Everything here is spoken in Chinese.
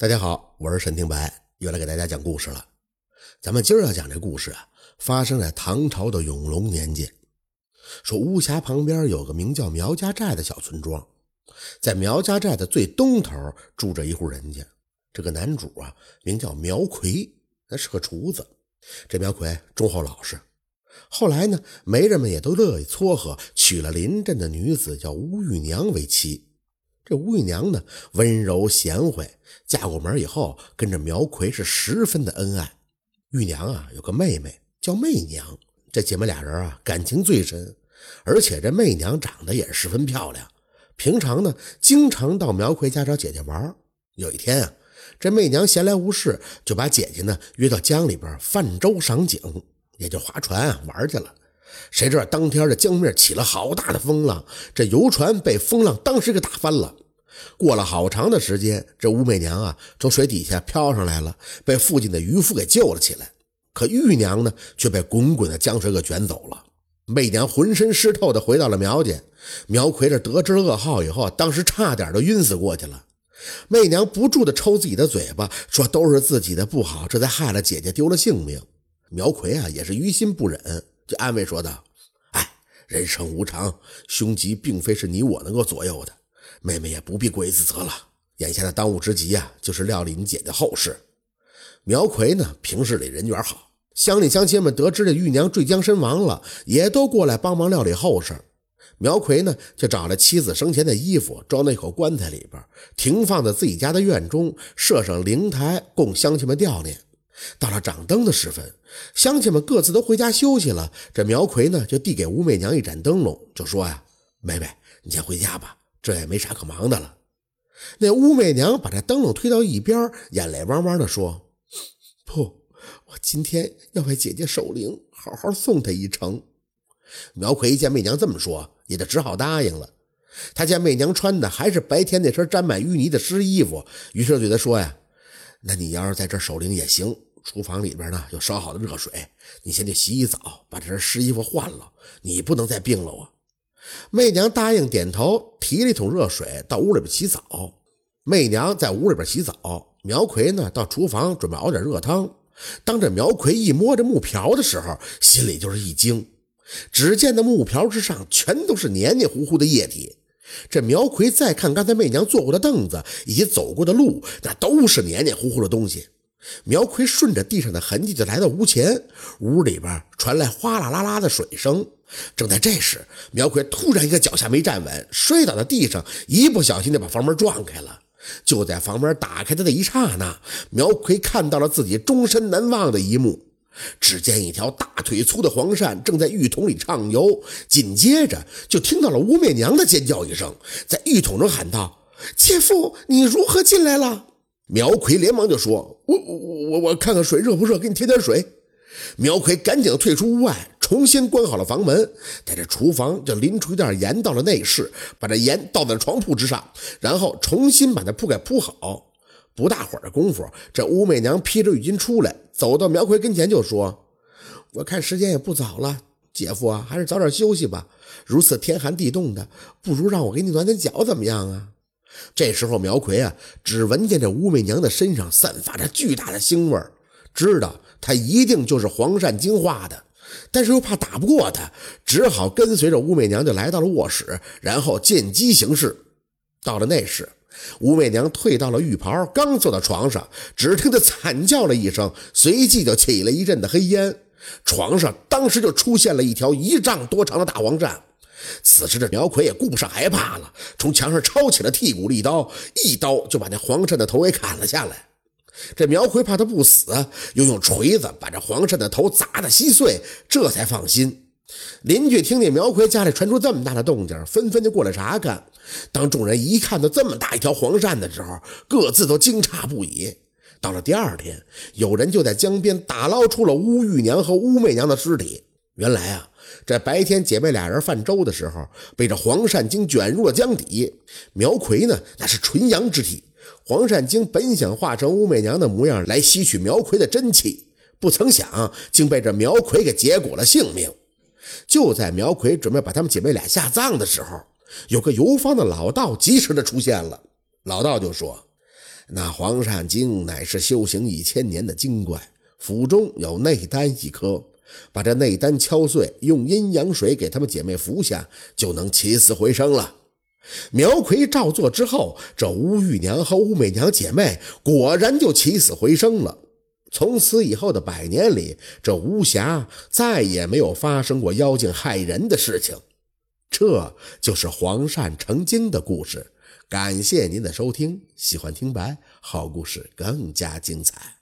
大家好，我是沈听白，又来给大家讲故事了。咱们今儿要讲这故事啊，发生在唐朝的永隆年间。说巫峡旁边有个名叫苗家寨的小村庄，在苗家寨的最东头住着一户人家。这个男主啊，名叫苗奎，那是个厨子。这苗奎忠厚老实。后来呢，媒人们也都乐意撮合，娶了邻镇的女子叫巫玉娘为妻。这吴玉娘呢，温柔贤惠，嫁过门以后，跟着苗奎是十分的恩爱。玉娘啊，有个妹妹叫媚娘，这姐妹俩人啊，感情最深。而且这媚娘长得也十分漂亮，平常呢，经常到苗奎家找姐姐玩。有一天啊，这媚娘闲来无事，就把姐姐呢约到江里边泛舟赏景，也就划船啊玩去了。谁知道当天这江面起了好大的风浪，这游船被风浪当时给打翻了。过了好长的时间，这吴媚娘啊从水底下飘上来了，被附近的渔夫给救了起来。可玉娘呢却被滚滚的江水给卷走了。媚娘浑身湿透的回到了苗家。苗奎这得知噩耗以后，当时差点都晕死过去了。媚娘不住的抽自己的嘴巴，说都是自己的不好，这才害了姐姐丢了性命。苗奎啊也是于心不忍。就安慰说道：“哎，人生无常，凶吉并非是你我能够左右的。妹妹也不必过于自责了。眼下的当务之急啊，就是料理你姐姐后事。”苗奎呢，平日里人缘好，乡里乡亲们得知这玉娘坠江身亡了，也都过来帮忙料理后事。苗奎呢，就找了妻子生前的衣服，装在一口棺材里边，停放在自己家的院中，设上灵台，供乡亲们吊念。到了掌灯的时分，乡亲们各自都回家休息了。这苗奎呢，就递给武媚娘一盏灯笼，就说：“呀，妹妹，你先回家吧，这也没啥可忙的了。”那武媚娘把这灯笼推到一边，眼泪汪汪的说：“不，我今天要为姐姐守灵，好好送她一程。”苗奎一见媚娘这么说，也就只好答应了。他见媚娘穿的还是白天那身沾满淤泥的湿衣服，于是对她说：“呀，那你要是在这守灵也行。”厨房里边呢有烧好的热水，你先去洗洗澡，把这身湿衣服换了。你不能再病了啊！媚娘答应，点头，提了一桶热水到屋里边洗澡。媚娘在屋里边洗澡，苗奎呢到厨房准备熬点热汤。当这苗奎一摸这木瓢的时候，心里就是一惊。只见那木瓢之上全都是黏黏糊糊的液体。这苗奎再看刚才媚娘坐过的凳子以及走过的路，那都是黏黏糊糊的东西。苗奎顺着地上的痕迹就来到屋前，屋里边传来哗啦啦啦的水声。正在这时，苗奎突然一个脚下没站稳，摔倒在地上，一不小心就把房门撞开了。就在房门打开的那一刹那，苗奎看到了自己终身难忘的一幕：只见一条大腿粗的黄鳝正在浴桶里畅游，紧接着就听到了吴媚娘的尖叫一声，在浴桶中喊道：“姐夫，你如何进来了？”苗奎连忙就说：“我我我我看看水热不热，给你添点水。”苗奎赶紧退出屋外，重新关好了房门，在这厨房就拎出一袋盐到了内室，把这盐倒在床铺之上，然后重新把那铺盖铺好。不大会儿的功夫，这武媚娘披着浴巾出来，走到苗奎跟前就说：“我看时间也不早了，姐夫啊，还是早点休息吧。如此天寒地冻的，不如让我给你暖暖脚，怎么样啊？”这时候，苗奎啊，只闻见这吴媚娘的身上散发着巨大的腥味知道她一定就是黄鳝精化的，但是又怕打不过她，只好跟随着吴媚娘就来到了卧室，然后见机行事。到了内室，吴媚娘退到了浴袍，刚坐到床上，只听得惨叫了一声，随即就起了一阵的黑烟，床上当时就出现了一条一丈多长的大黄鳝。此时，这苗奎也顾不上害怕了，从墙上抄起了剔骨利刀，一刀就把那黄鳝的头给砍了下来。这苗奎怕他不死，又用锤子把这黄鳝的头砸得稀碎，这才放心。邻居听见苗奎家里传出这么大的动静，纷纷就过来查看。当众人一看到这么大一条黄鳝的时候，各自都惊诧不已。到了第二天，有人就在江边打捞出了乌玉娘和乌媚娘的尸体。原来啊。这白天姐妹俩人泛舟的时候，被这黄鳝精卷入了江底。苗奎呢，那是纯阳之体，黄鳝精本想化成乌媚娘的模样来吸取苗奎的真气，不曾想竟被这苗奎给结果了性命。就在苗奎准备把他们姐妹俩下葬的时候，有个游方的老道及时的出现了。老道就说：“那黄鳝精乃是修行一千年的精怪，腹中有内丹一颗，把这内丹敲碎，用阴阳水给他们姐妹服下，就能起死回生了。苗奎照做之后，这吴玉娘和吴美娘姐妹果然就起死回生了。从此以后的百年里，这巫峡再也没有发生过妖精害人的事情。这就是黄鳝成精的故事。感谢您的收听，喜欢听白好故事更加精彩。